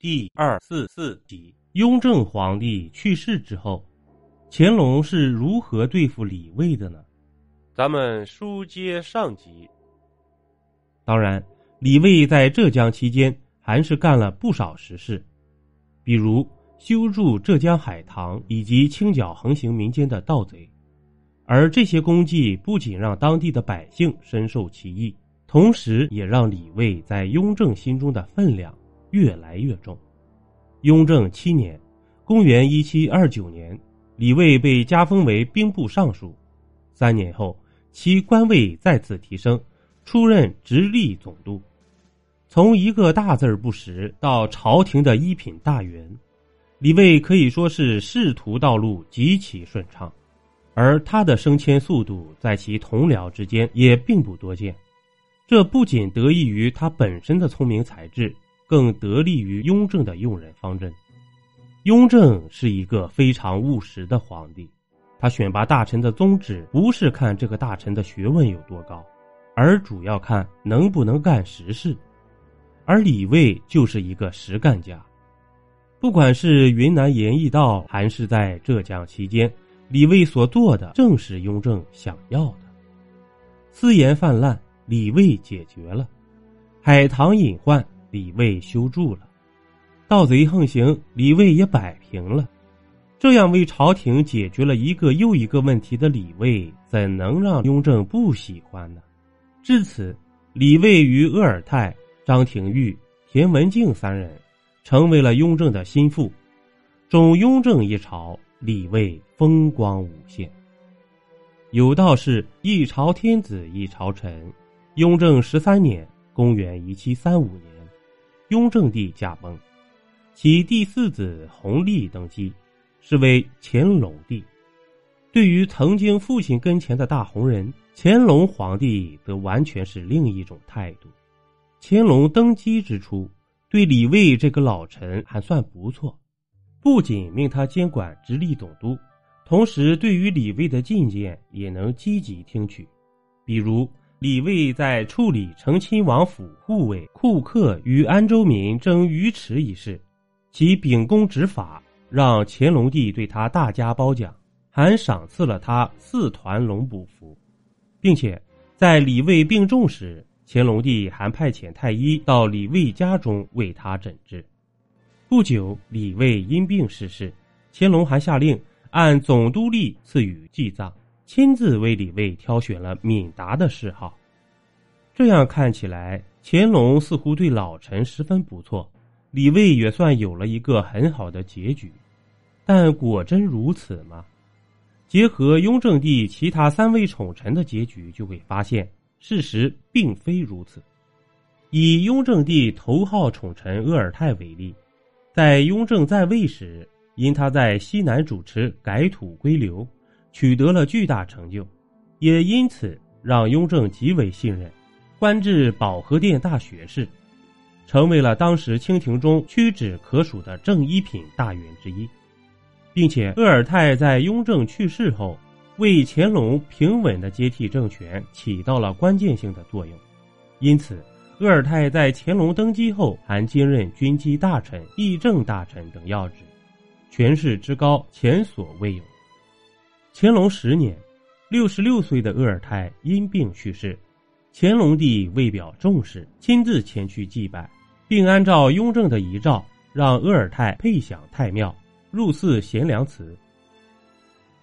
第二四四集，雍正皇帝去世之后，乾隆是如何对付李卫的呢？咱们书接上集。当然，李卫在浙江期间还是干了不少实事，比如修筑浙江海棠以及清剿横行民间的盗贼，而这些功绩不仅让当地的百姓深受其益。同时，也让李卫在雍正心中的分量越来越重。雍正七年（公元一七二九年），李卫被加封为兵部尚书。三年后，其官位再次提升，出任直隶总督。从一个大字不识到朝廷的一品大员，李卫可以说是仕途道路极其顺畅。而他的升迁速度，在其同僚之间也并不多见。这不仅得益于他本身的聪明才智，更得力于雍正的用人方针。雍正是一个非常务实的皇帝，他选拔大臣的宗旨不是看这个大臣的学问有多高，而主要看能不能干实事。而李卫就是一个实干家，不管是云南盐义道，还是在浙江期间，李卫所做的正是雍正想要的。私盐泛滥。李卫解决了，海棠隐患，李卫修筑了，盗贼横行，李卫也摆平了。这样为朝廷解决了一个又一个问题的李卫，怎能让雍正不喜欢呢？至此，李卫与鄂尔泰、张廷玉、田文镜三人成为了雍正的心腹。中雍正一朝，李卫风光无限。有道是一朝天子一朝臣。雍正十三年（公元一七三五年），雍正帝驾崩，其第四子弘历登基，是为乾隆帝。对于曾经父亲跟前的大红人，乾隆皇帝则完全是另一种态度。乾隆登基之初，对李卫这个老臣还算不错，不仅命他监管直隶总督，同时对于李卫的进谏也能积极听取，比如。李卫在处理成亲王府护卫库克与安州民争鱼池一事，其秉公执法，让乾隆帝对他大加褒奖，还赏赐了他四团龙补符，并且在李卫病重时，乾隆帝还派遣太医到李卫家中为他诊治。不久，李卫因病逝世，乾隆还下令按总督令赐予祭葬。亲自为李卫挑选了敏达的谥号，这样看起来，乾隆似乎对老臣十分不错，李卫也算有了一个很好的结局。但果真如此吗？结合雍正帝其他三位宠臣的结局，就会发现事实并非如此。以雍正帝头号宠臣鄂尔泰为例，在雍正在位时，因他在西南主持改土归流。取得了巨大成就，也因此让雍正极为信任，官至保和殿大学士，成为了当时清廷中屈指可数的正一品大员之一，并且鄂尔泰在雍正去世后，为乾隆平稳的接替政权起到了关键性的作用，因此鄂尔泰在乾隆登基后还兼任军机大臣、议政大臣等要职，权势之高前所未有。乾隆十年，六十六岁的鄂尔泰因病去世，乾隆帝为表重视，亲自前去祭拜，并按照雍正的遗诏，让鄂尔泰配享太庙，入祀贤良祠。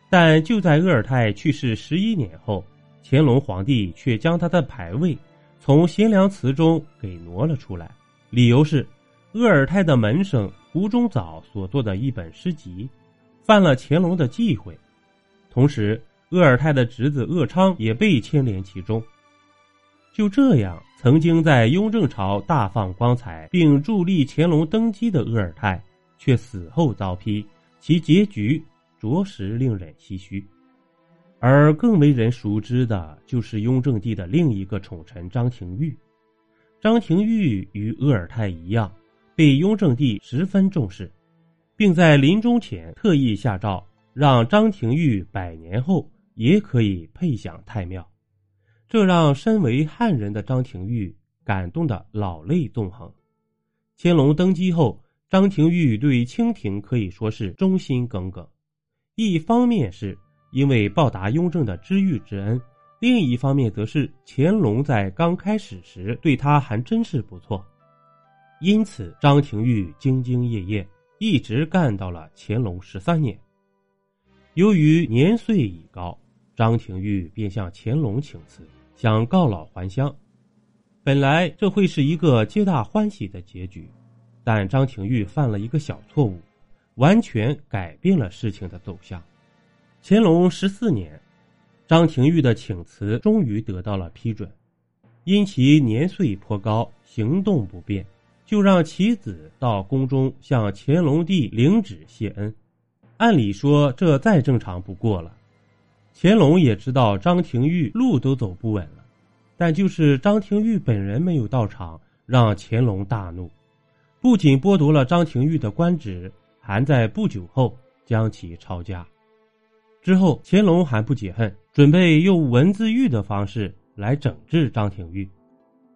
但就在鄂尔泰去世十一年后，乾隆皇帝却将他的牌位从贤良祠中给挪了出来，理由是鄂尔泰的门生胡中藻所作的一本诗集，犯了乾隆的忌讳。同时，鄂尔泰的侄子鄂昌也被牵连其中。就这样，曾经在雍正朝大放光彩并助力乾隆登基的鄂尔泰，却死后遭批，其结局着实令人唏嘘。而更为人熟知的，就是雍正帝的另一个宠臣张廷玉。张廷玉与鄂尔泰一样，被雍正帝十分重视，并在临终前特意下诏。让张廷玉百年后也可以配享太庙，这让身为汉人的张廷玉感动的老泪纵横。乾隆登基后，张廷玉对清廷可以说是忠心耿耿。一方面是因为报答雍正的知遇之恩，另一方面则是乾隆在刚开始时对他还真是不错，因此张廷玉兢兢业业，一直干到了乾隆十三年。由于年岁已高，张廷玉便向乾隆请辞，想告老还乡。本来这会是一个皆大欢喜的结局，但张廷玉犯了一个小错误。完全改变了事情的走向。乾隆十四年，张廷玉的请辞终于得到了批准。因其年岁颇高，行动不便，就让其子到宫中向乾隆帝领旨谢恩。按理说，这再正常不过了。乾隆也知道张廷玉路都走不稳了，但就是张廷玉本人没有到场，让乾隆大怒，不仅剥夺了张廷玉的官职。还在不久后将其抄家，之后乾隆还不解恨，准备用文字狱的方式来整治张廷玉。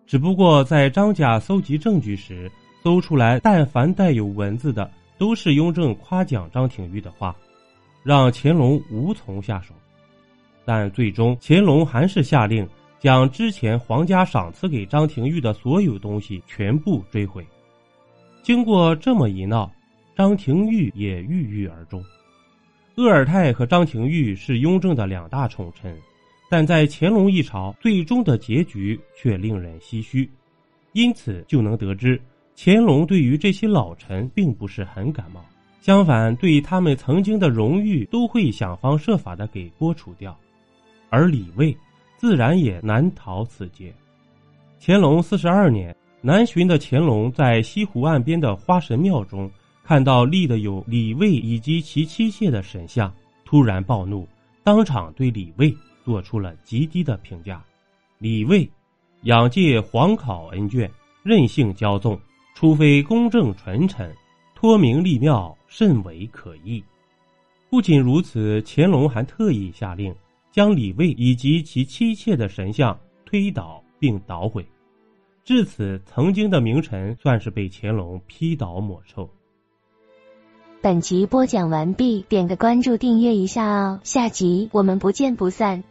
只不过在张家搜集证据时，搜出来但凡带有文字的，都是雍正夸奖张廷玉的话，让乾隆无从下手。但最终乾隆还是下令将之前皇家赏赐给张廷玉的所有东西全部追回。经过这么一闹。张廷玉也郁郁而终。鄂尔泰和张廷玉是雍正的两大宠臣，但在乾隆一朝，最终的结局却令人唏嘘。因此就能得知，乾隆对于这些老臣并不是很感冒，相反，对他们曾经的荣誉都会想方设法的给剥除掉。而李卫自然也难逃此劫。乾隆四十二年，南巡的乾隆在西湖岸边的花神庙中。看到立的有李卫以及其妻妾的神像，突然暴怒，当场对李卫做出了极低的评价。李卫，仰借皇考恩眷，任性骄纵，除非公正纯臣，托名立庙，甚为可疑。不仅如此，乾隆还特意下令将李卫以及其妻妾的神像推倒并捣毁。至此，曾经的名臣算是被乾隆批倒抹臭。本集播讲完毕，点个关注，订阅一下哦，下集我们不见不散。